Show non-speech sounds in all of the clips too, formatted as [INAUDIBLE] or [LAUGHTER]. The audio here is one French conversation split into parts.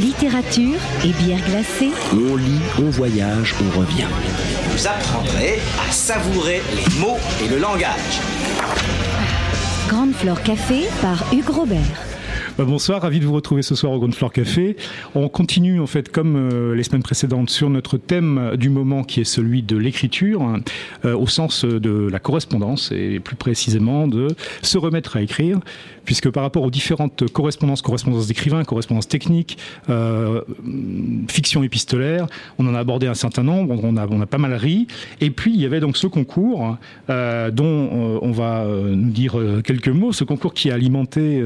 Littérature et bière glacée. On lit, on voyage, on revient. Vous apprendrez à savourer les mots et le langage. Grande Flore Café par Hugues Robert. Bah, bonsoir, ravi de vous retrouver ce soir au Ground Floor Café. On continue en fait comme euh, les semaines précédentes sur notre thème du moment qui est celui de l'écriture euh, au sens de la correspondance et plus précisément de se remettre à écrire puisque par rapport aux différentes correspondances, correspondances d'écrivains, correspondances techniques, euh, fiction épistolaire, on en a abordé un certain nombre, on a, on a pas mal ri. Et puis il y avait donc ce concours euh, dont euh, on va nous dire quelques mots, ce concours qui a alimenté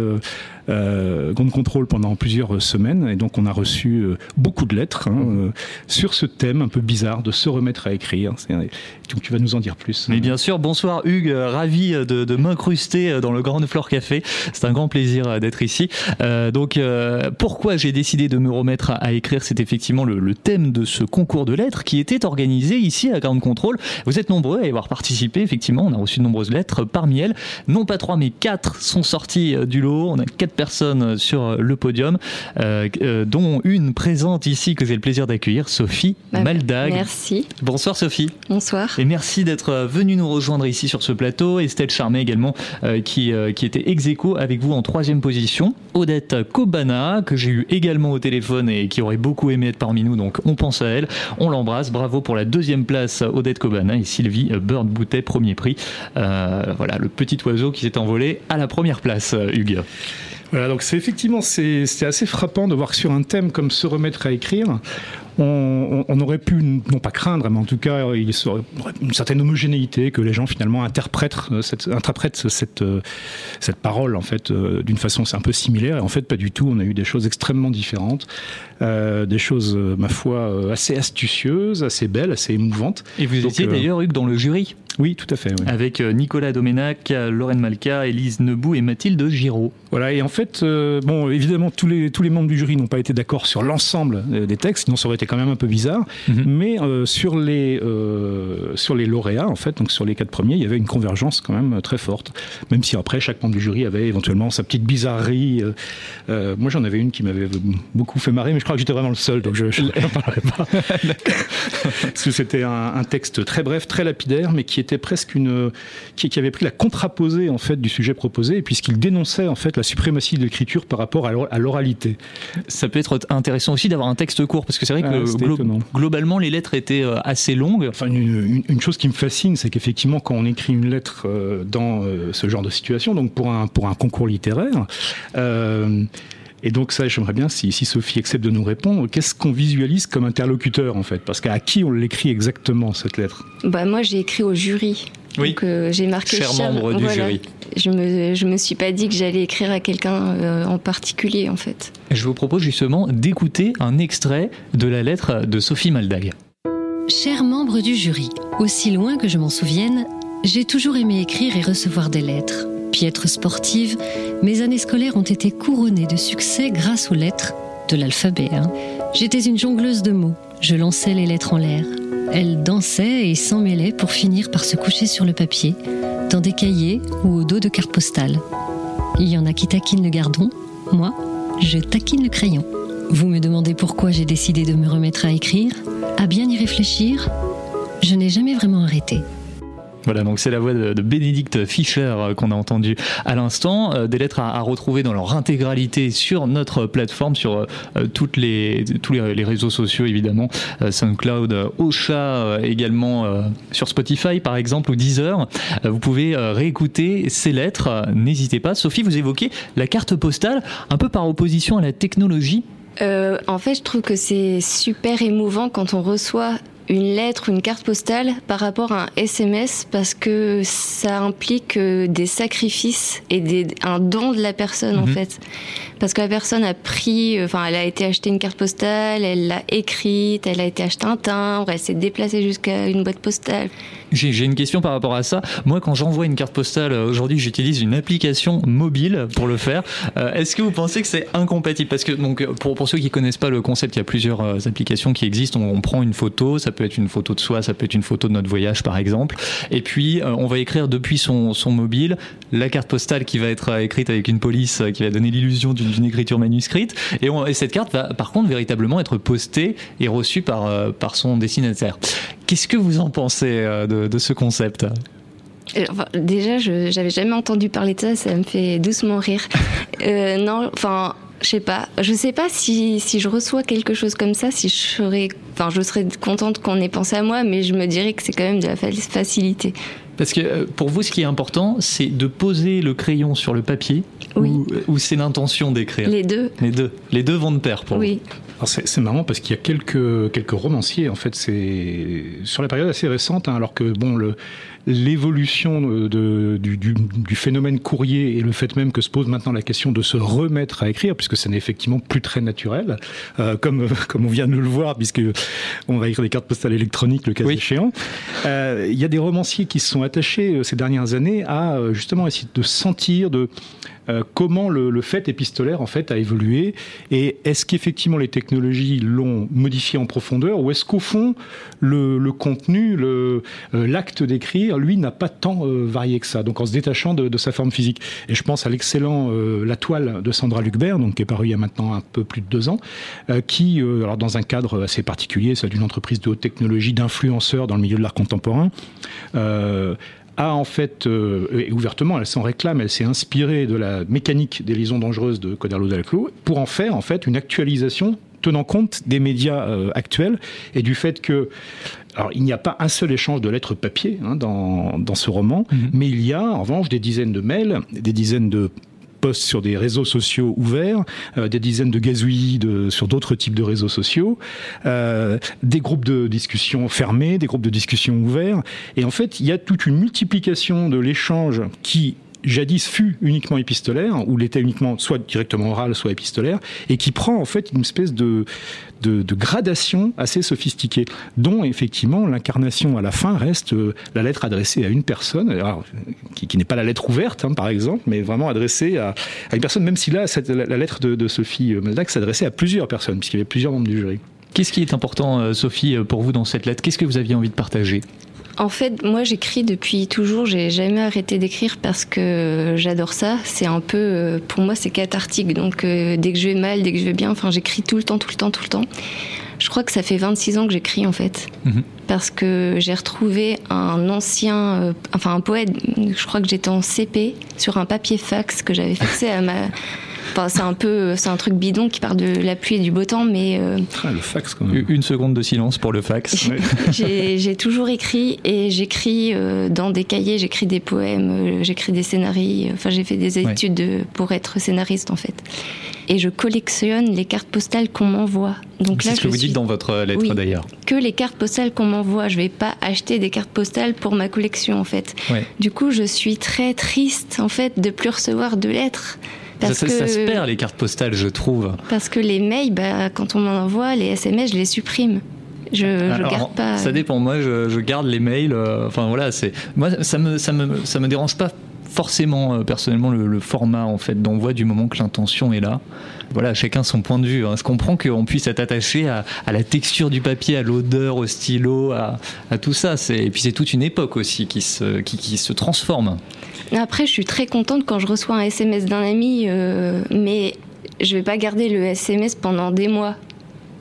euh, Grande Contrôle pendant plusieurs semaines. Et donc on a reçu beaucoup de lettres hein, euh, sur ce thème un peu bizarre de se remettre à écrire. Donc tu vas nous en dire plus. Mais bien sûr, bonsoir Hugues, ravi de, de m'incruster dans le Grand Floor Café. C'est un grand plaisir euh, d'être ici. Euh, donc, euh, pourquoi j'ai décidé de me remettre à, à écrire C'est effectivement le, le thème de ce concours de lettres qui était organisé ici à Ground Control. Vous êtes nombreux à y avoir participé, effectivement. On a reçu de nombreuses lettres. Parmi elles, non pas trois, mais quatre sont sorties du lot. On a quatre personnes sur le podium, euh, dont une présente ici que j'ai le plaisir d'accueillir, Sophie Bah, Maldag. Merci. Bonsoir Sophie. Bonsoir. Et merci d'être euh, venu nous rejoindre ici sur ce plateau. Estelle Charmet également, qui, qui était ex aequo avec vous en troisième position. Odette Kobana, que j'ai eu également au téléphone et qui aurait beaucoup aimé être parmi nous, donc on pense à elle. On l'embrasse. Bravo pour la deuxième place, Odette Kobana et Sylvie euh, Bird Boutet, premier prix. Euh, voilà, le petit oiseau qui s'est envolé à la première place, Hugues. Voilà, donc c'est effectivement c'est assez frappant de voir sur un thème comme se remettre à écrire, on, aurait pu non pas craindre, mais en tout cas il serait une certaine homogénéité que les gens finalement interprètent euh, cette, interprètent cette euh, cette parole en fait euh, d'une façon c'est un peu similaire et en fait pas du tout. On a eu des choses extrêmement différentes, euh, des choses ma foi assez astucieuses, assez belles, assez émouvantes. Et vous Donc, étiez d'ailleurs, Hugues, dans le jury, Oui, tout à fait. oui. avec euh, Nicolas Doménac, Lorraine Malka, Élise Nebou et Mathilde Giraud. Voilà, et en fait, euh, bon, évidemment, tous les, tous les membres du jury n'ont pas été d'accord sur l'ensemble euh, des textes, sinon ça aurait été quand même un peu bizarre. Mhm. Mais euh, sur, les, euh, sur les lauréats, en fait, donc sur les quatre premiers, il y avait une convergence quand même très forte. Même si après, chaque membre du jury avait éventuellement sa petite bizarrerie. moi, j'en avais une qui m'avait beaucoup fait marrer, mais je crois que j'étais vraiment le seul, donc je [LAUGHS] n'en parlerai pas. [LAUGHS] Parce que c'était un, un texte très bref, très lapidaire, mais qui était presque une. qui, qui avait pris la contraposée, en fait, du sujet proposé, puisqu'il dénonçait, en fait, la suprématie de l'écriture par rapport à l'or- à l'oralité. Ça peut être intéressant aussi d'avoir un texte court, parce que c'est vrai que Ah, glo- étonnant. globalement, les lettres étaient euh, assez longues. Enfin, une, une- une chose qui me fascine, c'est qu'effectivement, quand on écrit une lettre euh, dans euh, ce genre de situation, donc pour un, pour un concours littéraire, euh, et donc ça, j'aimerais bien, si, si Sophie accepte de nous répondre, qu'est-ce qu'on visualise comme interlocuteur, en fait? Parce qu'à qui on l'écrit exactement, cette lettre? Bah, moi, j'ai écrit au jury. Oui. Donc, euh, j'ai marqué Cher membre du jury. Je me, je me suis pas dit que j'allais écrire à quelqu'un euh, en particulier, en fait. Je vous propose justement d'écouter un extrait de la lettre de Sophie Maldag. Chers membres du jury, aussi loin que je m'en souvienne, j'ai toujours aimé écrire et recevoir des lettres. Piètre sportive, mes années scolaires ont été couronnées de succès grâce aux lettres, de l'alphabet. hein. J'étais une jongleuse de mots, je lançais les lettres en l'air. Elles dansaient et s'en mêlaient pour finir par se coucher sur le papier, dans des cahiers ou au dos de cartes postales. Il y en a qui taquinent le gardon, moi, je taquine le crayon. Vous me demandez pourquoi j'ai décidé de me remettre à écrire À bien y réfléchir, je n'ai jamais vraiment arrêté. Voilà, donc c'est la voix de, Bénédicte Fischer euh, qu'on a entendue à l'instant. Euh, des lettres à, retrouver dans leur intégralité sur notre plateforme, sur euh, toutes les, tous les, réseaux sociaux évidemment, SoundCloud, Ocha, également sur Spotify par exemple ou Deezer. Vous pouvez réécouter ces lettres. N'hésitez pas. Sophie, vous évoquez la carte postale, un peu par opposition à la technologie. En fait, je trouve que c'est super émouvant quand on reçoit une lettre ou une carte postale par rapport à un SMS parce que ça implique euh, des sacrifices et des, un don de la personne en Mhm. fait. Parce que la personne a pris, euh, enfin, elle a été acheter une carte postale, elle l'a écrite, elle a été acheter un timbre, elle s'est déplacée jusqu'à une boîte postale. J'ai une question par rapport à ça. Moi, quand j'envoie une carte postale, euh, aujourd'hui, j'utilise une application mobile pour le faire. Euh, Est-ce que vous pensez que c'est incompatible? Parce que donc, pour, pour ceux qui connaissent pas le concept, il y a plusieurs applications qui existent. On, on prend une photo, ça peut être une photo de soi, ça peut être une photo de notre voyage, par exemple. Et puis, euh, on va écrire depuis son, son mobile la carte postale qui va être euh, écrite avec une police euh, qui va donner l'illusion d'une écriture manuscrite. Et, on- et cette carte va, par contre, véritablement être postée et reçue par, par son destinataire. Qu'est-ce que vous en pensez de, de ce concept? Enfin, déjà, je j'avais jamais entendu parler de ça, ça me fait doucement rire. [LAUGHS] Euh, non, enfin, je sais pas. Je sais pas si, si je reçois quelque chose comme ça, si je serais, enfin, je serais contente qu'on ait pensé à moi, mais je me dirais que c'est quand même de la fa- facilité. Parce que euh, pour vous, ce qui est important, c'est de poser le crayon sur le papier Oui. ou, ou c'est l'intention d'écrire? Les deux. Les deux. Les deux vont de pair pour Oui. Alors, C'est c'est marrant parce qu'il y a quelques, quelques romanciers, en fait, c'est sur la période assez récente, hein, alors que bon, le- l'évolution de- du, du- du phénomène courrier et le fait même que se pose maintenant la question de se remettre à écrire, puisque ça n'est effectivement plus très naturel, euh, comme, comme on vient de le voir, puisque on va écrire des cartes postales électroniques le cas Oui. échéant. Euh, Il y a des romanciers qui se sont attachés euh, ces dernières années à euh, justement essayer de sentir, de euh, comment le, le fait épistolaire en fait a évolué et est-ce qu'effectivement les technologies l'ont modifié en profondeur ou est-ce qu'au fond le, le contenu, le, euh, l'acte lui n'a pas tant euh, varié que ça. Donc en se détachant de, sa forme physique. Et je pense à l'excellent euh, La Toile de Sandra Lucbert, donc qui est paru il y a maintenant un peu plus de deux ans, euh, qui, alors dans un cadre assez particulier, celle d'une entreprise de haute technologie, d'influenceurs dans le milieu de l'art contemporain. A en fait, et ouvertement, elle s'en réclame, elle s'est inspirée de la mécanique des liaisons dangereuses de Coderlo Delaclos pour en faire en fait une actualisation tenant compte des médias euh, actuels et du fait que alors, il n'y a pas un seul échange de lettres papier hein, dans, dans ce roman, mais il y a en revanche des dizaines de mails, des dizaines de posts sur des réseaux sociaux ouverts, euh, des dizaines de gazouillis de, sur d'autres types de réseaux sociaux, euh, des groupes de discussion fermés, des groupes de discussion ouverts. Et en fait, il y a toute une multiplication de l'échange qui jadis fut uniquement épistolaire, ou l'était uniquement soit directement oral, soit épistolaire, et qui prend en fait une espèce de, de, gradation assez sophistiquée, dont effectivement l'incarnation à la fin reste euh, la lettre adressée à une personne, alors, qui, n'est pas la lettre ouverte hein, par exemple, mais vraiment adressée à, une personne, même si là la, lettre de, Sophie Maldac s'adressait à plusieurs personnes, puisqu'il y avait plusieurs membres du jury. Qu'est-ce qui est important, euh, Sophie, euh, pour vous dans cette lettre? Qu'est-ce que vous aviez envie de partager? En fait, moi j'écris depuis toujours, j'ai jamais arrêté d'écrire parce que j'adore ça. C'est un peu, euh, pour moi c'est cathartique. Donc euh, dès que je vais mal, dès que je vais bien, enfin j'écris tout le temps, tout le temps, tout le temps. Je crois que ça fait 26 ans que j'écris en fait. Mhm. Parce que j'ai retrouvé un ancien, euh, enfin un poète, je crois que j'étais en CP, sur un papier fax que j'avais faxé à ma... Enfin c'est un peu, c'est un truc bidon qui part de la pluie et du beau temps, mais... euh, Ah, le fax quand même. Une seconde de silence pour le fax. [LAUGHS] J'ai toujours écrit et j'écris euh, dans des cahiers, j'écris des poèmes, euh, j'écris des scénarios. Enfin, j'ai fait des études de- pour être scénariste en fait. Et je collectionne les cartes postales qu'on m'envoie. Donc là, C'est ce que vous suis dites dans votre euh, lettre Oui. d'ailleurs. que les cartes postales qu'on m'envoie. Je vais pas acheter des cartes postales pour ma collection en fait. Ouais. Du coup, je suis très triste en fait de plus recevoir de lettres. Ça, Parce ça- que, ça se perd les cartes postales, je trouve. parce que les mails, bah, quand on m'en envoie, les SMS, je les supprime. Je, je Alors, garde pas. Ça dépend. Moi, je, je garde les mails. euh, enfin voilà, c'est moi ça me ça me ça me dérange pas forcément euh, personnellement le, le format en fait d'envoi du moment que l'intention est là. Voilà, chacun son point de vue. hein. Je comprends qu'on puisse être attaché à, à la texture du papier, à l'odeur, au stylo, à, à tout ça. Et puis c'est toute une époque aussi qui se, qui, qui se transforme. Après, je suis très contente quand je reçois un SMS d'un ami, euh, mais je vais pas garder le SMS pendant des mois.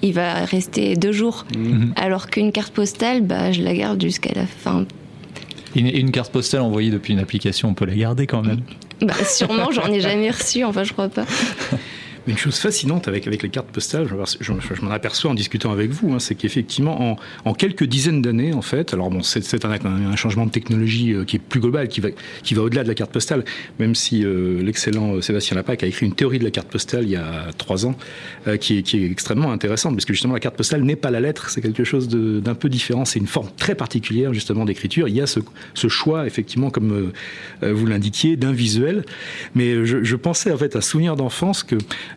Il va rester deux jours. Mhm. Alors qu'une carte postale, bah, je la garde jusqu'à la fin. Une, une carte postale envoyée depuis une application, on peut la garder quand même. Bah, sûrement, j'en ai jamais reçu, enfin, je crois pas. Une chose fascinante avec, avec les cartes postales, je, m'en aperçois en discutant avec vous, hein, c'est qu'effectivement, en, quelques dizaines d'années, en fait, alors bon, c'est un, changement de technologie euh, qui est plus global, qui va, au-delà de la carte postale, même si euh, l'excellent Sébastien Lapac a écrit une théorie de la carte postale il y a trois ans, euh, qui, est, extrêmement intéressante, parce que justement, la carte postale n'est pas la lettre, c'est quelque chose d'un peu différent, c'est une forme très particulière, justement, d'écriture. Il y a ce, choix, effectivement, comme vous l'indiquiez, d'un visuel, mais je, je pensais, en fait, à souvenir d'enfance que euh,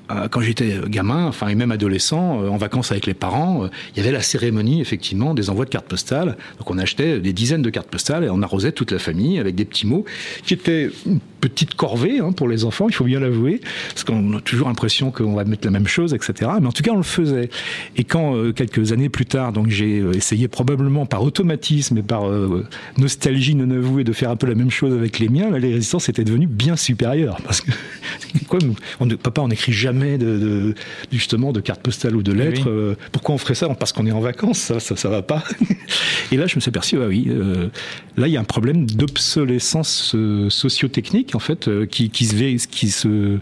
quand j'étais gamin, enfin et même adolescent, euh, en vacances avec les parents, euh, il y avait la cérémonie effectivement des envois de cartes postales. Donc on achetait des dizaines de cartes postales et on arrosait toute la famille avec des petits mots qui étaient une petite corvée hein, pour les enfants, il faut bien l'avouer, parce qu'on a toujours l'impression qu'on va mettre la même chose, etc. Mais en tout cas on le faisait. Et quand quelques années plus tard, donc j'ai essayé probablement par automatisme et par nostalgie non avouée de faire un peu la même chose avec les miens, les résistances étaient devenues bien supérieures parce que [LAUGHS] quoi, papa on n'écrit jamais de, justement de cartes postales ou de lettres. Euh, pourquoi on ferait ça? Parce qu'on est en vacances, ça, ça, ça va pas. [LAUGHS] Et là, je me suis aperçu, ah oui, euh, là, il y a un problème d'obsolescence euh, sociotechnique, en fait, qui, qui, se, qui, se,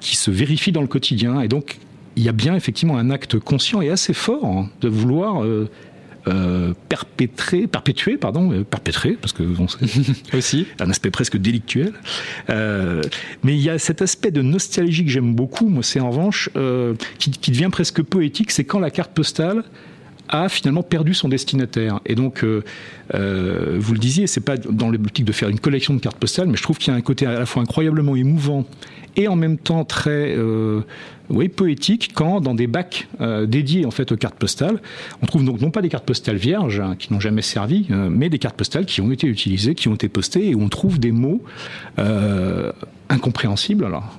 qui se vérifie dans le quotidien. Et donc, il y a bien effectivement un acte conscient et assez fort hein, de vouloir euh, perpétrer, perpétuer, pardon, euh, perpétrer, parce que bon, [LAUGHS] aussi un aspect presque délictuel. Euh, mais il y a cet aspect de nostalgie que j'aime beaucoup. Moi, c'est en revanche qui, qui, devient presque poétique. C'est quand la carte postale a finalement perdu son destinataire. Et donc, euh, euh, vous le disiez, c'est pas dans le boutique de faire une collection de cartes postales, mais je trouve qu'il y a un côté à la fois incroyablement émouvant et en même temps très euh, oui, poétique quand dans des bacs euh, dédiés en fait aux cartes postales, on trouve donc non pas des cartes postales vierges hein, qui n'ont jamais servi, euh, mais des cartes postales qui ont été utilisées, qui ont été postées et où on trouve des mots euh, incompréhensibles alors,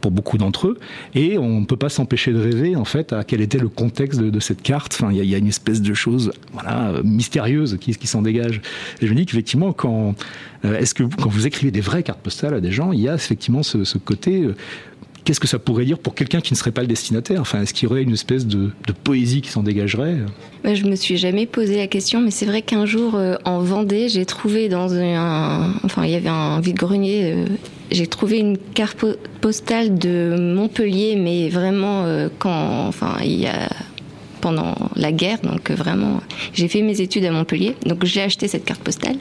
pour beaucoup d'entre eux et on ne peut pas s'empêcher de rêver en fait à quel était le contexte de, cette carte. Enfin, il y, a une espèce de chose voilà mystérieuse qui, s'en dégage. Et je me dis qu'effectivement quand est-ce que quand vous écrivez des vraies cartes postales à des gens, il y a effectivement ce côté qu'est-ce que ça pourrait dire pour quelqu'un qui ne serait pas le destinataire Enfin, est-ce qu'il y aurait une espèce de, poésie qui s'en dégagerait bah, Je me suis jamais posé la question, mais c'est vrai qu'un jour euh, en Vendée, j'ai trouvé dans un, enfin, il y avait un vide-grenier. Euh, j'ai trouvé une carte postale de Montpellier, mais vraiment euh, quand, enfin, il y a pendant la guerre, donc vraiment, j'ai fait mes études à Montpellier, donc j'ai acheté cette carte postale.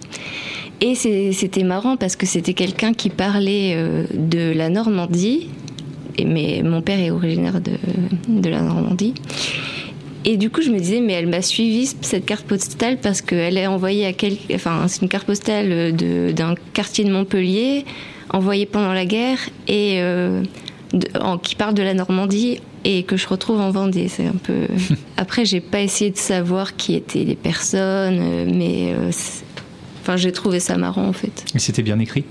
Et c'était marrant parce que c'était quelqu'un qui parlait de la Normandie, mais mon père est originaire de, de la Normandie. Et du coup, je me disais, mais elle m'a suivi cette carte postale parce qu'elle est envoyée à quel... Enfin, c'est une carte postale d'un quartier de Montpellier, envoyée pendant la guerre, et euh, en, qui parle de la Normandie et que je retrouve en Vendée. C'est un peu. [LAUGHS] Après, j'ai pas essayé de savoir qui étaient les personnes, euh, mais euh, enfin, j'ai trouvé ça marrant en fait. Et c'était bien écrit?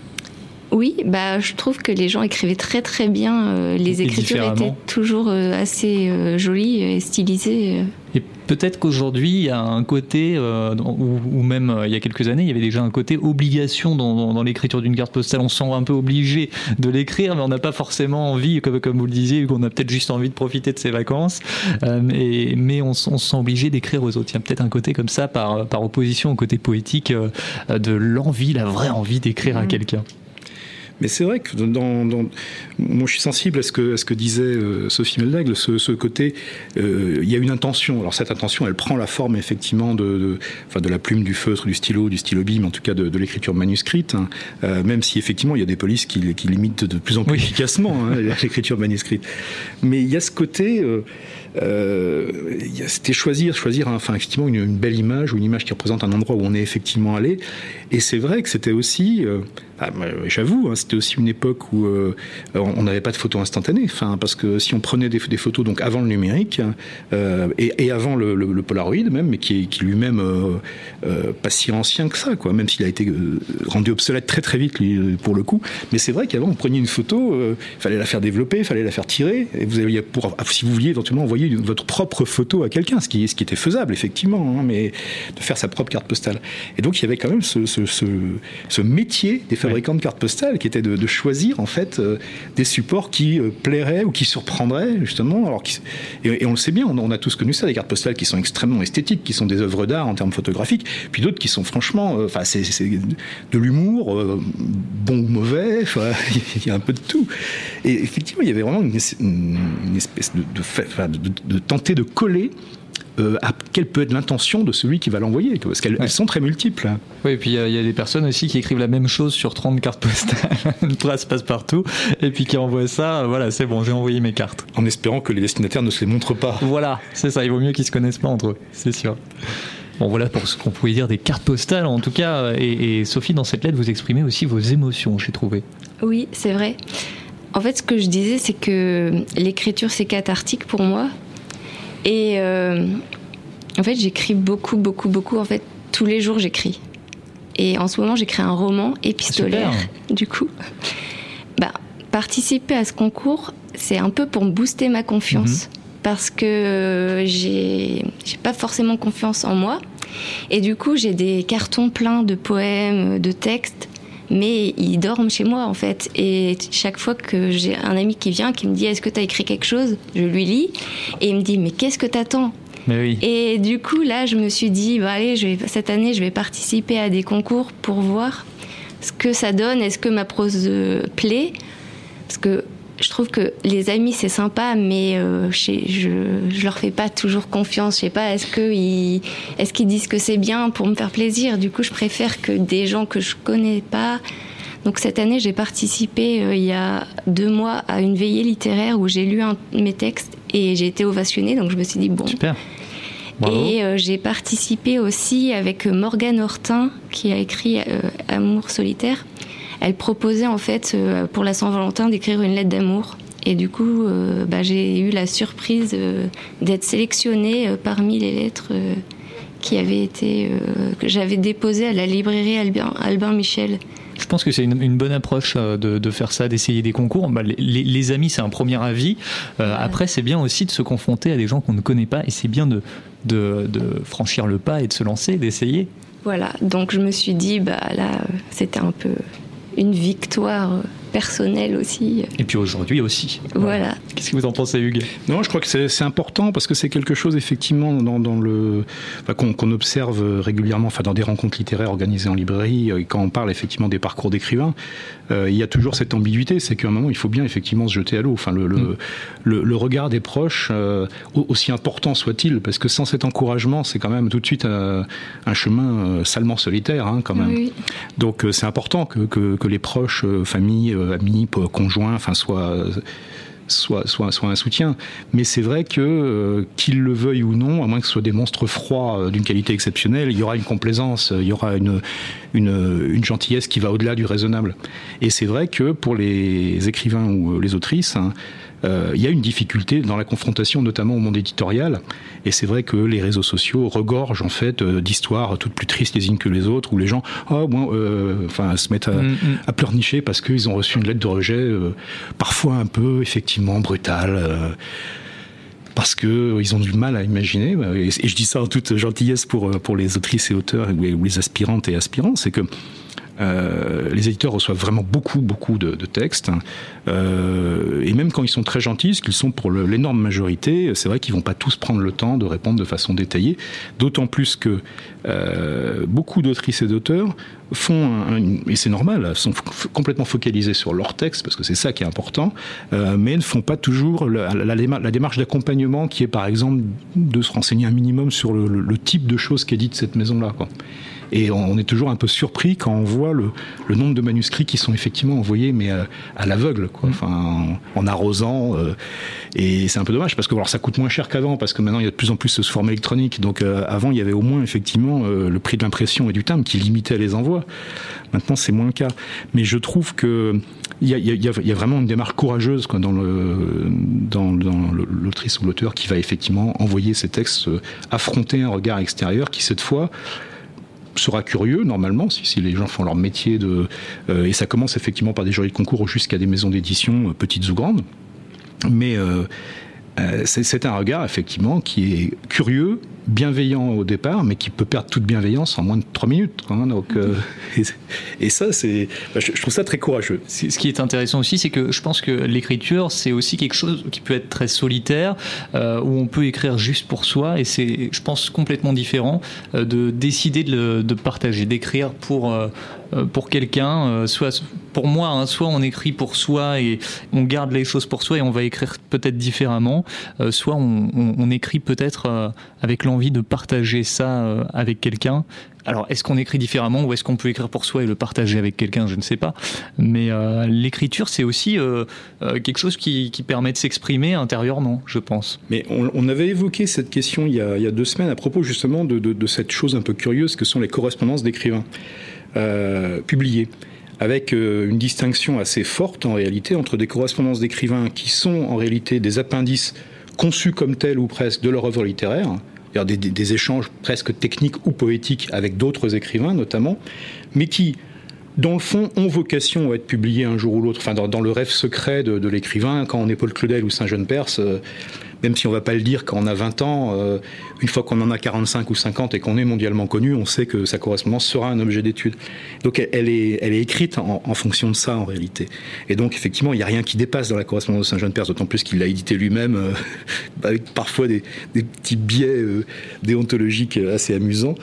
Oui, bah, je trouve que les gens écrivaient très très bien. Euh, les écritures étaient toujours euh, assez euh, jolies et stylisées. Et peut-être qu'aujourd'hui, il y a un côté, ou, même il y a quelques années, il y avait déjà un côté obligation dans, l'écriture d'une carte postale. On se sent un peu obligé de l'écrire, mais on n'a pas forcément envie, comme, comme vous le disiez, qu'on a peut-être juste envie de profiter de ses vacances. mais on, se sent obligé d'écrire aux autres. Il y a peut-être un côté comme ça, par, par opposition au côté poétique, de l'envie, la vraie envie d'écrire à mmh. quelqu'un. Mais c'est vrai que dans, dans, moi, je suis sensible à ce que, à ce que disait euh, Sophie Meldaigle, ce, ce côté, euh, il y a une intention. Alors cette intention, elle prend la forme effectivement de, de, enfin, de la plume, du feutre, du stylo, du stylo bim, en tout cas de, de l'écriture manuscrite. Hein. Euh, même si effectivement il y a des polices qui, qui limitent de plus en plus oui. efficacement hein, [LAUGHS] l'écriture manuscrite. Mais il y a ce côté. Euh, c'était choisir, choisir enfin effectivement une, une, belle image ou une image qui représente un endroit où on est effectivement allé. Et c'est vrai que c'était aussi, ah, j'avoue, hein, c'était aussi une époque où euh, on n'avait pas de photos instantanées. Enfin, parce que si on prenait des, des photos donc avant le numérique euh, et, et, avant le, le, le, Polaroid même, mais qui, qui lui-même euh, euh, pas si ancien que ça, quoi. Même s'il a été rendu obsolète très très vite lui, pour le coup. Mais c'est vrai qu'avant on prenait une photo, il fallait la faire développer, il fallait la faire tirer. Et vous aviez pour, si vous vouliez éventuellement envoyer une, votre propre photo à quelqu'un, ce qui, ce qui était faisable effectivement, hein, mais de faire sa propre carte postale. Et donc il y avait quand même ce, ce, ce, ce métier des fabricants ouais. de cartes postales qui, était de, choisir en fait des supports qui plairaient ou qui surprendraient justement. Alors, et, on le sait bien, on, a tous connu ça, des cartes postales qui sont extrêmement esthétiques, qui sont des œuvres d'art en termes photographiques, puis d'autres qui sont franchement, enfin, c'est de l'humour, bon ou mauvais, [LAUGHS] il y a un peu de tout. Et effectivement, il y avait vraiment une, espèce de, de, tenter de coller euh, à quelle peut être l'intention de celui qui va l'envoyer, parce qu'elles sont très multiples. Hein. Oui, et puis il y, a des personnes aussi qui écrivent la même chose sur 30 cartes postales, [LAUGHS] une trace passe partout, et puis qui envoient ça, voilà, c'est bon, j'ai envoyé mes cartes. En espérant que les destinataires ne se les montrent pas. Voilà, c'est ça, il vaut mieux qu'ils se connaissent pas entre eux, c'est sûr. Bon, voilà pour ce qu'on pouvait dire des cartes postales, en tout cas. Et, Sophie, dans cette lettre, vous exprimez aussi vos émotions, j'ai trouvé. Oui, c'est vrai. En fait, ce que je disais, c'est que l'écriture, c'est cathartique pour moi. Et euh, en fait, j'écris beaucoup, beaucoup, beaucoup. En fait, tous les jours, j'écris. Et en ce moment, j'écris un roman épistolaire, du coup. Bah, participer à ce concours, c'est un peu pour booster ma confiance. Mhm. Parce que j'ai pas forcément confiance en moi. Et du coup, j'ai des cartons pleins de poèmes, de textes mais ils dorment chez moi en fait. Et chaque fois que j'ai un ami qui vient, qui me dit Est-ce que tu as écrit quelque chose? Je lui lis et il me dit Mais qu'est-ce que t'attends? Oui. Et du coup, là, je me suis dit bah, Allez, je vais, cette année, je vais participer à des concours pour voir ce que ça donne. Est-ce que ma prose euh, plaît Parce que je trouve que les amis c'est sympa, mais euh, je, je, leur fais pas toujours confiance. Je sais pas, est-ce qu'ils est qu'ils disent que c'est bien pour me faire plaisir? Du coup, je préfère que des gens que je connais pas. Donc cette année, j'ai participé euh, il y a deux mois à une veillée littéraire où j'ai lu un, mes textes et j'ai été ovationnée. Donc je me suis dit bon. Super. Et euh, j'ai participé aussi avec Morgane Hortin qui a écrit Amour solitaire elle proposait en fait euh, pour la Saint-Valentin d'écrire une lettre d'amour. Et du coup, euh, bah, j'ai eu la surprise euh, d'être sélectionnée parmi les lettres qui avaient été que j'avais déposées à la librairie Albin, Michel. Je pense que c'est une, bonne approche de, faire ça, d'essayer des concours. Bah, les, amis, c'est un premier avis. Après, c'est bien aussi de se confronter à des gens qu'on ne connaît pas et c'est bien de, de, franchir le pas et de se lancer, d'essayer. Voilà, donc je me suis dit, bah là, c'était un peu une victoire personnelle aussi. Et puis aujourd'hui aussi. Voilà. Qu'est-ce que vous en pensez, Hugues? Non, je crois que c'est important parce que c'est quelque chose effectivement dans, dans le qu'on observe régulièrement, enfin dans des rencontres littéraires organisées en librairie, et quand on parle effectivement des parcours d'écrivains, euh, il y a toujours cette ambiguïté, c'est qu'à un moment il faut bien effectivement se jeter à l'eau. Enfin, le, le, mm. le, regard des proches, euh, aussi important soit-il, parce que sans cet encouragement, c'est quand même tout de suite euh, un chemin salement solitaire, hein, quand même. Donc c'est important que, que, que, les proches, familles, amis, conjoints, enfin soient soit, soit, soit un soutien. Mais c'est vrai que, euh, qu'ils le veuillent ou non, à moins que ce soit des monstres froids euh, d'une qualité exceptionnelle, il y aura une complaisance, il y aura une, une, gentillesse qui va au-delà du raisonnable. Et c'est vrai que pour les écrivains ou les autrices, hein, euh, il y a une difficulté dans la confrontation, notamment au monde éditorial. Et c'est vrai que les réseaux sociaux regorgent en fait euh, d'histoires toutes plus tristes les unes que les autres, où les gens, oh, bon, euh, enfin, se mettent à, mm, mm. à pleurnicher parce qu'ils ont reçu une lettre de rejet, parfois un peu effectivement brutale parce que ils ont du mal à imaginer. Et je dis ça en toute gentillesse pour pour les autrices et auteurs ou les aspirantes et aspirants, c'est que euh, les éditeurs reçoivent vraiment beaucoup, beaucoup de, textes. Euh, et même quand ils sont très gentils, ce qu'ils sont pour l'énorme majorité, c'est vrai qu'ils vont pas tous prendre le temps de répondre de façon détaillée. D'autant plus que euh, beaucoup d'autrices et d'auteurs font, et c'est normal, sont complètement focalisés sur leur texte, parce que c'est ça qui est important, mais ne font pas toujours la, démarche d'accompagnement qui est par exemple de se renseigner un minimum sur le, le type de choses qu'édite cette maison-là. Et on est toujours un peu surpris quand on voit le, nombre de manuscrits qui sont effectivement envoyés, mais euh, à, l'aveugle, quoi. Mm. Enfin, en, arrosant. Euh, et c'est un peu dommage parce que alors, ça coûte moins cher qu'avant, parce que maintenant il y a de plus en plus de forme électronique. Donc euh, avant, il y avait au moins effectivement le prix de l'impression et du timbre qui limitait les envois. Maintenant, c'est moins le cas. Mais je trouve que il y a, y, a, y a, vraiment une démarche courageuse quoi, dans le dans, dans l'autrice ou l'auteur qui va effectivement envoyer ses textes, affronter un regard extérieur qui cette fois sera curieux normalement si, les gens font leur métier de euh, et ça commence effectivement par des jurys de concours jusqu'à des maisons d'édition euh, petites ou grandes. Mais euh, c'est un regard effectivement qui est curieux bienveillant au départ, mais qui peut perdre toute bienveillance en moins de trois minutes. Hein. donc, euh, [LAUGHS] et, ça, c'est, bah, je, trouve ça très courageux. Ce qui est intéressant aussi, c'est que je pense que l'écriture, c'est aussi quelque chose qui peut être très solitaire, euh, où on peut écrire juste pour soi, et c'est, je pense, complètement différent euh, de décider de, de partager, d'écrire pour euh, pour quelqu'un, euh, soit pour moi, hein, soit on écrit pour soi et on garde les choses pour soi et on va écrire peut-être différemment, euh, soit on, écrit peut-être avec l'envie de partager ça avec quelqu'un. Alors, est-ce qu'on écrit différemment ou est-ce qu'on peut écrire pour soi et le partager avec quelqu'un? Je ne sais pas. Mais l'écriture, c'est aussi quelque chose qui, permet de s'exprimer intérieurement, je pense. Mais on, avait évoqué cette question il y, a, deux semaines à propos justement de cette chose un peu curieuse que sont les correspondances d'écrivains. Euh, publié avec euh, une distinction assez forte en réalité entre des correspondances d'écrivains qui sont en réalité des appendices conçus comme tels ou presque de leur œuvre littéraire, des, des, des échanges presque techniques ou poétiques avec d'autres écrivains notamment, mais qui dans le fond, ont vocation à être publiés un jour ou l'autre, enfin, dans, le rêve secret de, l'écrivain, quand on est Paul Claudel ou Saint-Jean-Perse, euh, même si on ne va pas le dire quand on a 20 ans, euh, une fois qu'on en a 45 ou 50 et qu'on est mondialement connu, on sait que sa correspondance sera un objet d'étude. Donc elle est, elle est écrite en, fonction de ça en réalité. Et donc effectivement, il n'y a rien qui dépasse dans la correspondance de Saint-Jean-Perse, d'autant plus qu'il l'a édité lui-même, euh, [LAUGHS] avec parfois des, petits biais déontologiques assez amusants.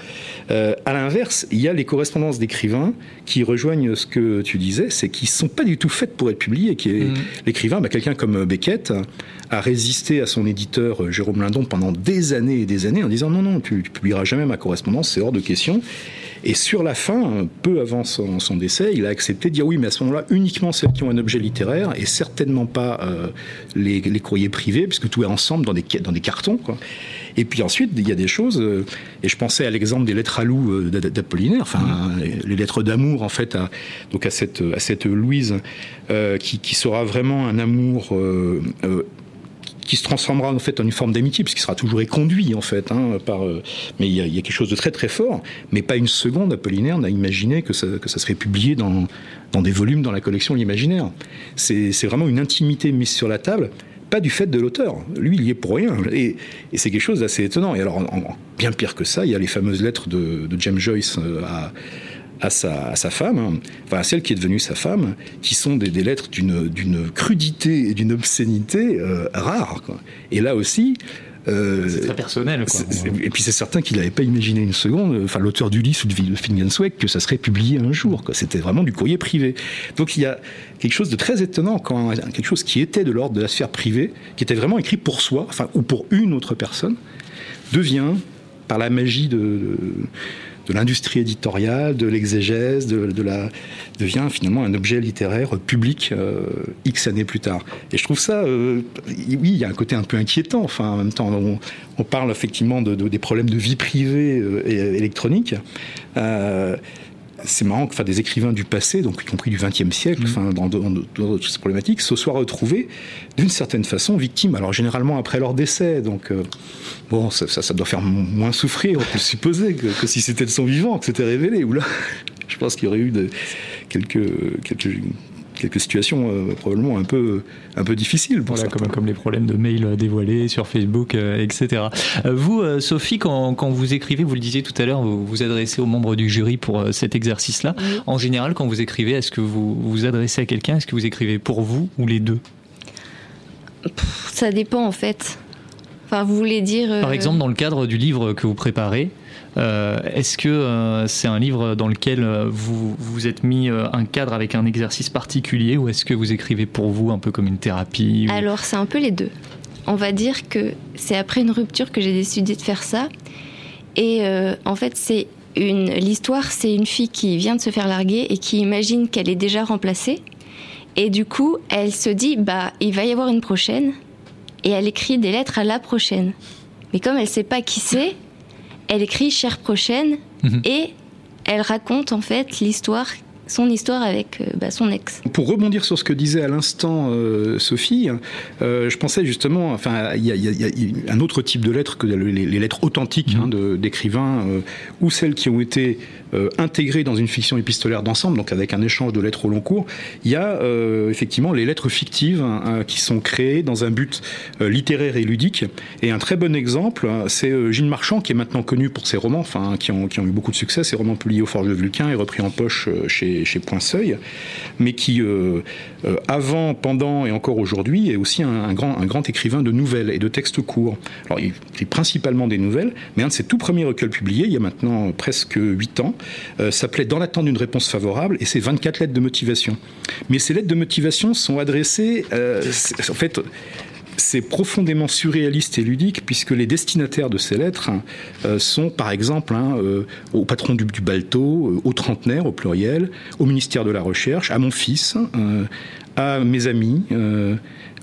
à l'inverse, il y a les correspondances d'écrivains qui rejoignent ce que tu disais, c'est qu'ils ne sont pas du tout faites pour être publiés. Qui est mm. l'écrivain, bah, quelqu'un comme Beckett a résisté à son éditeur euh, Jérôme Lindon pendant des années et des années en disant non non, tu, tu publieras jamais ma correspondance, c'est hors de question. Et sur la fin, peu avant son, son, décès, il a accepté de dire oui, mais à ce moment-là, uniquement celles qui ont un objet littéraire et certainement pas euh, les, les, courriers privés, puisque tout est ensemble dans des, dans des cartons. Quoi. Et puis ensuite, il y a des choses, euh, et je pensais à l'exemple des lettres à loup euh, d'Apollinaire, enfin, mmh. les lettres d'amour, en fait, à, donc à cette, à cette Louise, qui, qui, sera vraiment un amour qui se transformera en fait en une forme d'amitié, puisqu'il sera toujours éconduit en fait. Hein, par, mais il y, a, quelque chose de très très fort. Mais pas une seconde, Apollinaire n'a imaginé que ça, serait publié dans, des volumes dans la collection L'Imaginaire. C'est vraiment une intimité mise sur la table pas du fait de l'auteur. Lui, il y est pour rien. Et, c'est quelque chose d'assez étonnant. Et alors, bien pire que ça, il y a les fameuses lettres de, James Joyce euh, à, sa, femme, hein. enfin à celle qui est devenue sa femme, qui sont des, lettres d'une crudité et d'une obscénité euh, rares. Et là aussi, euh, c'est très personnel. Quoi. Et puis c'est certain qu'il n'avait pas imaginé une seconde, enfin l'auteur du livre, de Fingansweck, que ça serait publié un jour. C'était vraiment du courrier privé. Donc il y a quelque chose de très étonnant quand quelque chose qui était de l'ordre de la sphère privée, qui était vraiment écrit pour soi, enfin ou pour une autre personne, devient par la magie de de l'industrie éditoriale, de l'exégèse, de, la devient finalement un objet littéraire public euh, X années plus tard. Et je trouve ça, euh, oui, il y a un côté un peu inquiétant. Enfin, en même temps, on, parle effectivement de, des problèmes de vie privée euh, et électronique c'est marrant que enfin, des écrivains du passé, donc y compris du XXe siècle, mm. enfin, dans d'autres problématiques, se soient retrouvés d'une certaine façon victimes. Alors généralement après leur décès, donc euh, bon, ça, ça, doit faire moins souffrir, on peut [LAUGHS] supposer, que, que si c'était de son vivant que c'était révélé. Ou là, [LAUGHS] je pense qu'il y aurait eu de, quelques, quelques quelques situations euh, probablement un peu, un peu difficiles. voilà, comme, comme, les problèmes de mails dévoilés sur Facebook, euh, etc. Euh, vous, Sophie, quand, quand, vous écrivez, vous le disiez tout à l'heure, vous vous adressez aux membres du jury pour cet exercice-là. En général, quand vous écrivez, est-ce que vous vous adressez à quelqu'un? Est-ce que vous écrivez pour vous ou les deux? Ça dépend en fait. Enfin, vous voulez dire. Par exemple, dans le cadre du livre que vous préparez, est-ce que euh, c'est un livre dans lequel euh, vous vous êtes mis un cadre avec un exercice particulier ou est-ce que vous écrivez pour vous un peu comme une thérapie Alors c'est un peu les deux. On va dire que c'est après une rupture que j'ai décidé de faire ça. Et en fait, c'est une l'histoire, c'est une fille qui vient de se faire larguer et qui imagine qu'elle est déjà remplacée. Et du coup, elle se dit bah il va y avoir une prochaine et elle écrit des lettres à la prochaine. Mais comme elle sait pas qui c'est, elle écrit Chère prochaine mhm. et elle raconte en fait l'histoire son histoire avec bah, son ex. Pour rebondir sur ce que disait à l'instant Sophie, je pensais justement, enfin, il y, a un autre type de lettres que les, lettres authentiques hein, d'écrivains ou celles qui ont été intégrées dans une fiction épistolaire d'ensemble, donc avec un échange de lettres au long cours. Il y a effectivement les lettres fictives hein, qui sont créées dans un but littéraire et ludique. Et un très bon exemple, hein, c'est Gilles Marchand, qui est maintenant connu pour ses romans, enfin, qui ont, qui ont eu beaucoup de succès, ses romans publiés au Forge de Vulcain et repris en poche euh, chez, chez Point Seuil, mais qui, euh, euh, avant, pendant et encore aujourd'hui, est aussi un, grand, écrivain de nouvelles et de textes courts. Alors, il écrit principalement des nouvelles, mais un de ses tout premiers recueils publiés, il y a maintenant presque 8 ans, s'appelait Dans l'attente d'une réponse favorable, et c'est 24 lettres de motivation. Mais ces lettres de motivation sont adressées, en fait, c'est profondément surréaliste et ludique puisque les destinataires de ces lettres hein, euh, sont par exemple hein, euh, au patron du, du Balto, euh, au trentenaire au pluriel, au ministère de la Recherche, à mon fils, à mes amis.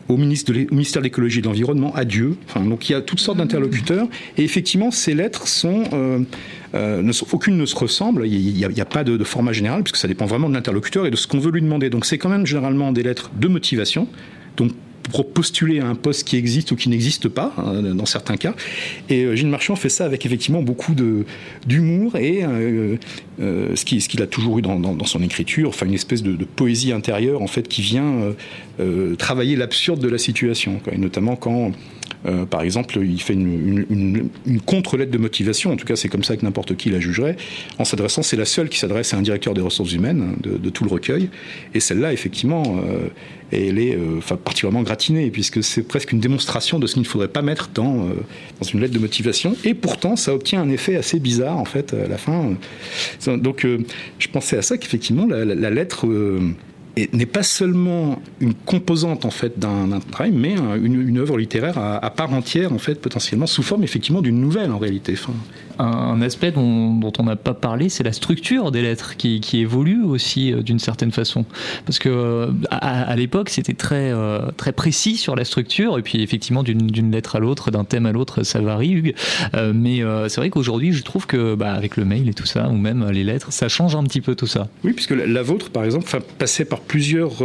Au, ministère de l'écologie et de l'environnement, à Dieu. Donc il y a toutes sortes d'interlocuteurs. Et effectivement, ces lettres sont, aucune ne se ressemble. Il n'y a, pas de, de, format général puisque ça dépend vraiment de l'interlocuteur et de ce qu'on veut lui demander. Donc c'est quand même généralement des lettres de motivation. Donc pour postuler à un poste qui existe ou qui n'existe pas, hein, dans certains cas. Et euh, Gilles Marchand fait ça avec effectivement beaucoup d'humour et euh, euh, ce qu'il a toujours eu dans, son écriture, enfin une espèce de, poésie intérieure en fait qui vient travailler l'absurde de la situation, et notamment quand euh, par exemple, il fait une, contre-lettre de motivation, en tout cas c'est comme ça que n'importe qui la jugerait, en s'adressant, c'est la seule qui s'adresse à un directeur des ressources humaines de, tout le recueil, et celle-là, effectivement, euh, elle est euh, particulièrement gratinée, puisque c'est presque une démonstration de ce qu'il ne faudrait pas mettre dans, une lettre de motivation, et pourtant ça obtient un effet assez bizarre, en fait, à la fin. Donc je pensais à ça, qu'effectivement, la, lettre n'est pas seulement une composante en fait d'un travail, mais une, une œuvre littéraire à, part entière en fait potentiellement sous forme effectivement d'une nouvelle en réalité. Un, aspect dont, on n'a pas parlé, c'est la structure des lettres qui, évolue aussi euh, d'une certaine façon. Parce que euh, à, l'époque, c'était très, euh, très précis sur la structure, et puis effectivement, d'une lettre à l'autre, d'un thème à l'autre, ça varie, Hugues. mais c'est vrai qu'aujourd'hui, je trouve que bah, avec le mail et tout ça, ou même les lettres, ça change un petit peu tout ça. Oui, puisque la, vôtre, par exemple, passait par plusieurs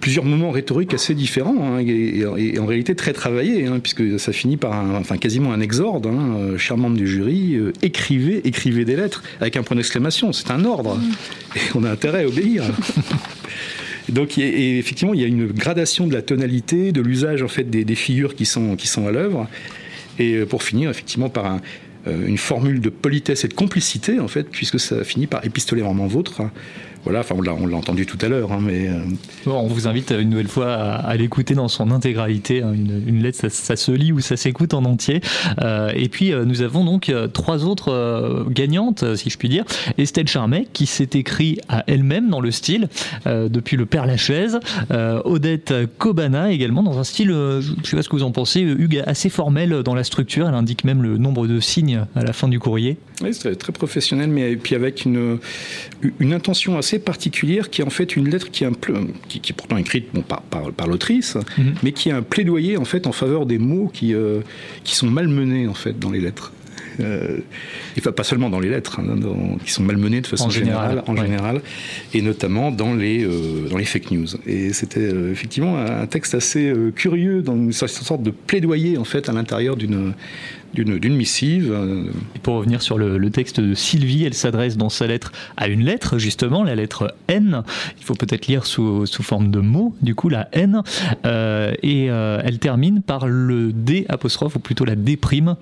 plusieurs moments rhétoriques assez différents hein, et, en réalité très travaillés, hein, puisque ça finit par un, enfin quasiment un exorde. Hein, euh, cher membre du jury, euh, écrivez, écrivez des lettres avec un point d'exclamation. C'est un ordre mm. et on a intérêt à obéir. [LAUGHS] Donc, et effectivement, il y a une gradation de la tonalité, de l'usage en fait des, des, figures qui sont qui sont à l'œuvre. Et euh, pour finir, effectivement, par un, une formule de politesse et de complicité, en fait, puisque ça finit par épistolairement vôtre voilà, enfin on l'a entendu tout à l'heure, hein, mais euh, on vous invite une nouvelle fois à, l'écouter dans son intégralité. Hein, une, lettre, ça, se lit ou ça s'écoute en entier. Euh, et puis euh, nous avons donc trois autres gagnantes, si je puis dire. Estelle Charmet qui s'est écrit à elle-même dans le style depuis le Père Lachaise. Odette Kobana également dans un style, je ne sais pas ce que vous en pensez, Hugues assez formel dans la structure. Elle indique même le nombre de signes à la fin du courrier. Oui, c'est très, professionnel, mais puis avec une, une intention assez particulière qui est en fait une lettre qui est, un, qui, qui est pourtant écrite bon, par, par, l'autrice, mhm. mais qui est un plaidoyer en fait en faveur des mots qui, euh, qui sont malmenés en fait dans les lettres. Euh, enfin, pas seulement dans les lettres, hein, qui sont malmenées de façon générale, en général, et notamment dans les, euh, dans les fake news. Et c'était euh, effectivement un texte assez curieux, dans une sorte de plaidoyer en fait à l'intérieur d'une d'une missive. Et pour revenir sur le, texte de Sylvie, elle s'adresse dans sa lettre à une lettre, justement, la lettre N. Il faut peut-être lire sous, sous, forme de mots, du coup, la N. Euh, et euh, elle termine par le D apostrophe, ou plutôt la D prime.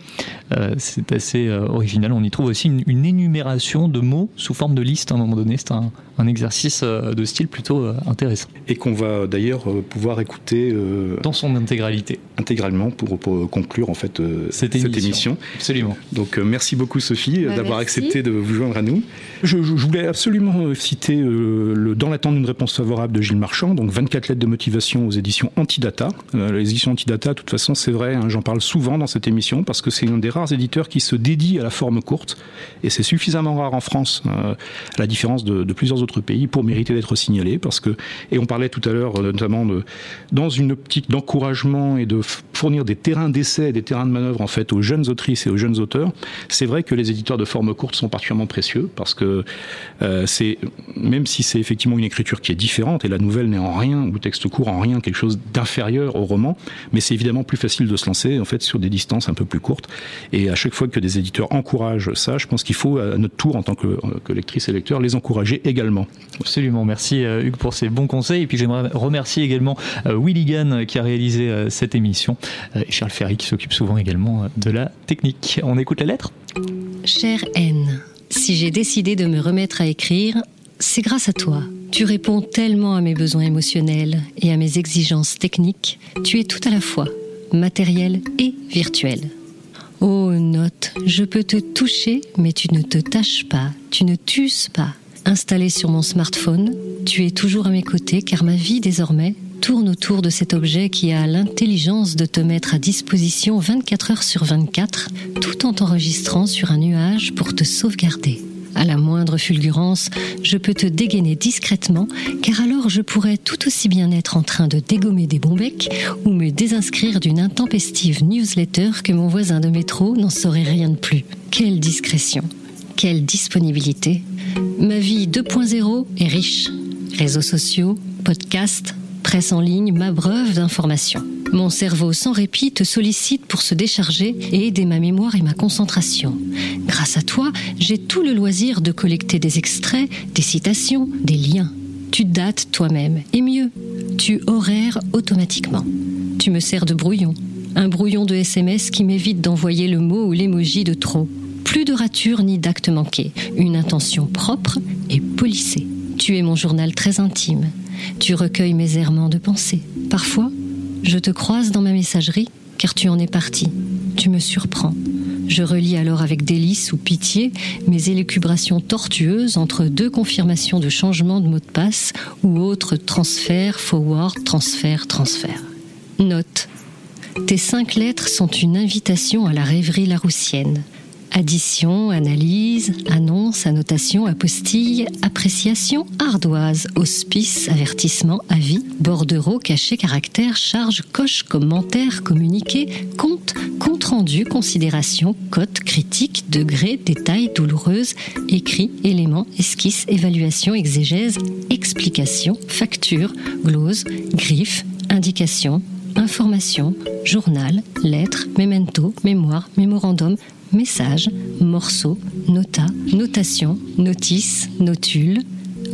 Euh, c'est assez original. On y trouve aussi une, une, énumération de mots sous forme de liste à un moment donné. C'est un, un, exercice de style plutôt intéressant. Et qu'on va d'ailleurs pouvoir écouter dans son intégralité. Intégralement pour, pour conclure en fait cette émission émission. Absolument. Donc euh, merci beaucoup Sophie bah, d'avoir accepté de vous joindre à nous. Je, voulais absolument euh, citer euh, le Dans l'attente d'une réponse favorable de Gilles Marchand, donc 24 lettres de motivation aux éditions Antidata. les éditions Antidata, de toute façon, c'est vrai, hein, j'en parle souvent dans cette émission parce que c'est un des rares éditeurs qui se dédie à la forme courte et c'est suffisamment rare en France, à la différence de, de, plusieurs autres pays, pour mériter d'être signalé parce que et on parlait tout à l'heure notamment de dans une optique d'encouragement et de fournir des terrains d'essai, des terrains de manœuvre en fait aux jeunes autrices et aux jeunes auteurs, c'est vrai que les éditeurs de forme courte sont particulièrement précieux parce que euh, c'est même si c'est effectivement une écriture qui est différente et la nouvelle n'est en rien ou texte court en rien quelque chose d'inférieur au roman, mais c'est évidemment plus facile de se lancer en fait sur des distances un peu plus courtes. Et à chaque fois que des éditeurs encouragent ça, je pense qu'il faut à notre tour en tant que, que lectrice et lecteur les encourager également. Absolument, merci euh, Hugues pour ces bons conseils. Et puis j'aimerais remercier également euh, Willy qui a réalisé cette émission et Charles Ferry qui s'occupe souvent également de la technique. On écoute la lettre Cher N, si j'ai décidé de me remettre à écrire, c'est grâce à toi. Tu réponds tellement à mes besoins émotionnels et à mes exigences techniques. Tu es tout à la fois, matériel et virtuel. Oh, note, je peux te toucher, mais tu ne te tâches pas, tu ne t'uses pas. Installé sur mon smartphone, tu es toujours à mes côtés car ma vie désormais tourne autour de cet objet qui a l'intelligence de te mettre à disposition 24 heures sur 24, tout en t'enregistrant sur un nuage pour te sauvegarder. À la moindre fulgurance, je peux te dégainer discrètement, car alors je pourrais tout aussi bien être en train de dégommer des bombecs ou me désinscrire d'une intempestive newsletter que mon voisin de métro n'en saurait rien de plus. Quelle discrétion, quelle disponibilité. Ma vie 2.0 est riche. Réseaux sociaux, podcasts, presse en ligne m'abreuve d'informations. Mon cerveau sans répit te sollicite pour se décharger et aider ma mémoire et ma concentration. Grâce à toi, j'ai tout le loisir de collecter des extraits, des citations, des liens. Tu dates toi-même, et mieux, tu horaires automatiquement. Tu me sers de brouillon, un brouillon de SMS qui m'évite d'envoyer le mot ou l'émoji de trop. Plus de rature ni d'acte manqué, une intention propre et polissée. Tu es mon journal très intime, tu recueilles mes errements de pensée. Parfois, je te croise dans ma messagerie, car tu en es parti. Tu me surprends. Je relis alors avec délice ou pitié mes élucubrations tortueuses entre deux confirmations de changement de mot de passe ou autres transfert, forward, transfert, transfert. Note. Tes cinq lettres sont une invitation à la rêverie laroussienne. Addition, analyse, annonce, annotation, apostille, appréciation, ardoise, hospice, avertissement, avis, bordereau, cachet, caractère, charge, coche, commentaire, communiqué, compte, compte rendu, considération, cote, critique, degré, détail, douloureuse, écrit, élément, esquisse, évaluation, exégèse, explication, facture, glose, griffe, indication, information, journal, lettre, memento, mémoire, mémorandum, message, morceau, nota, notation, notice, notule,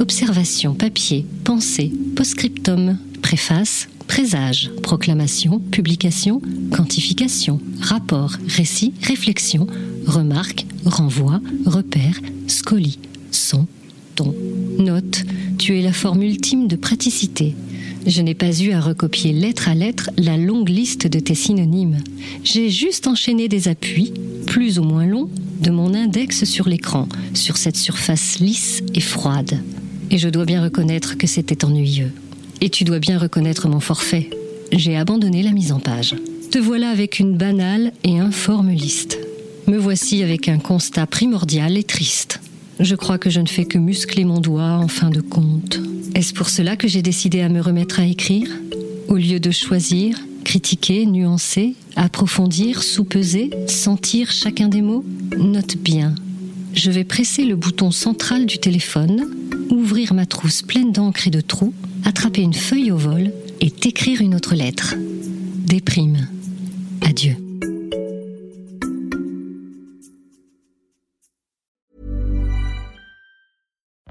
observation, papier, pensée, postscriptum, préface, présage, proclamation, publication, quantification, rapport, récit, réflexion, remarque, renvoi, repère, scolie, son, ton, note. Tu es la forme ultime de praticité. Je n'ai pas eu à recopier lettre à lettre la longue liste de tes synonymes. J'ai juste enchaîné des appuis, plus ou moins longs, de mon index sur l'écran, sur cette surface lisse et froide. Et je dois bien reconnaître que c'était ennuyeux. Et tu dois bien reconnaître mon forfait. J'ai abandonné la mise en page. Te voilà avec une banale et informe liste. Me voici avec un constat primordial et triste. Je crois que je ne fais que muscler mon doigt en fin de compte. Est-ce pour cela que j'ai décidé à me remettre à écrire? Au lieu de choisir, critiquer, nuancer, approfondir, sous-peser, sentir chacun des mots? Note bien. Je vais presser le bouton central du téléphone, ouvrir ma trousse pleine d'encre et de trous, attraper une feuille au vol et t'écrire une autre lettre. Déprime. Adieu.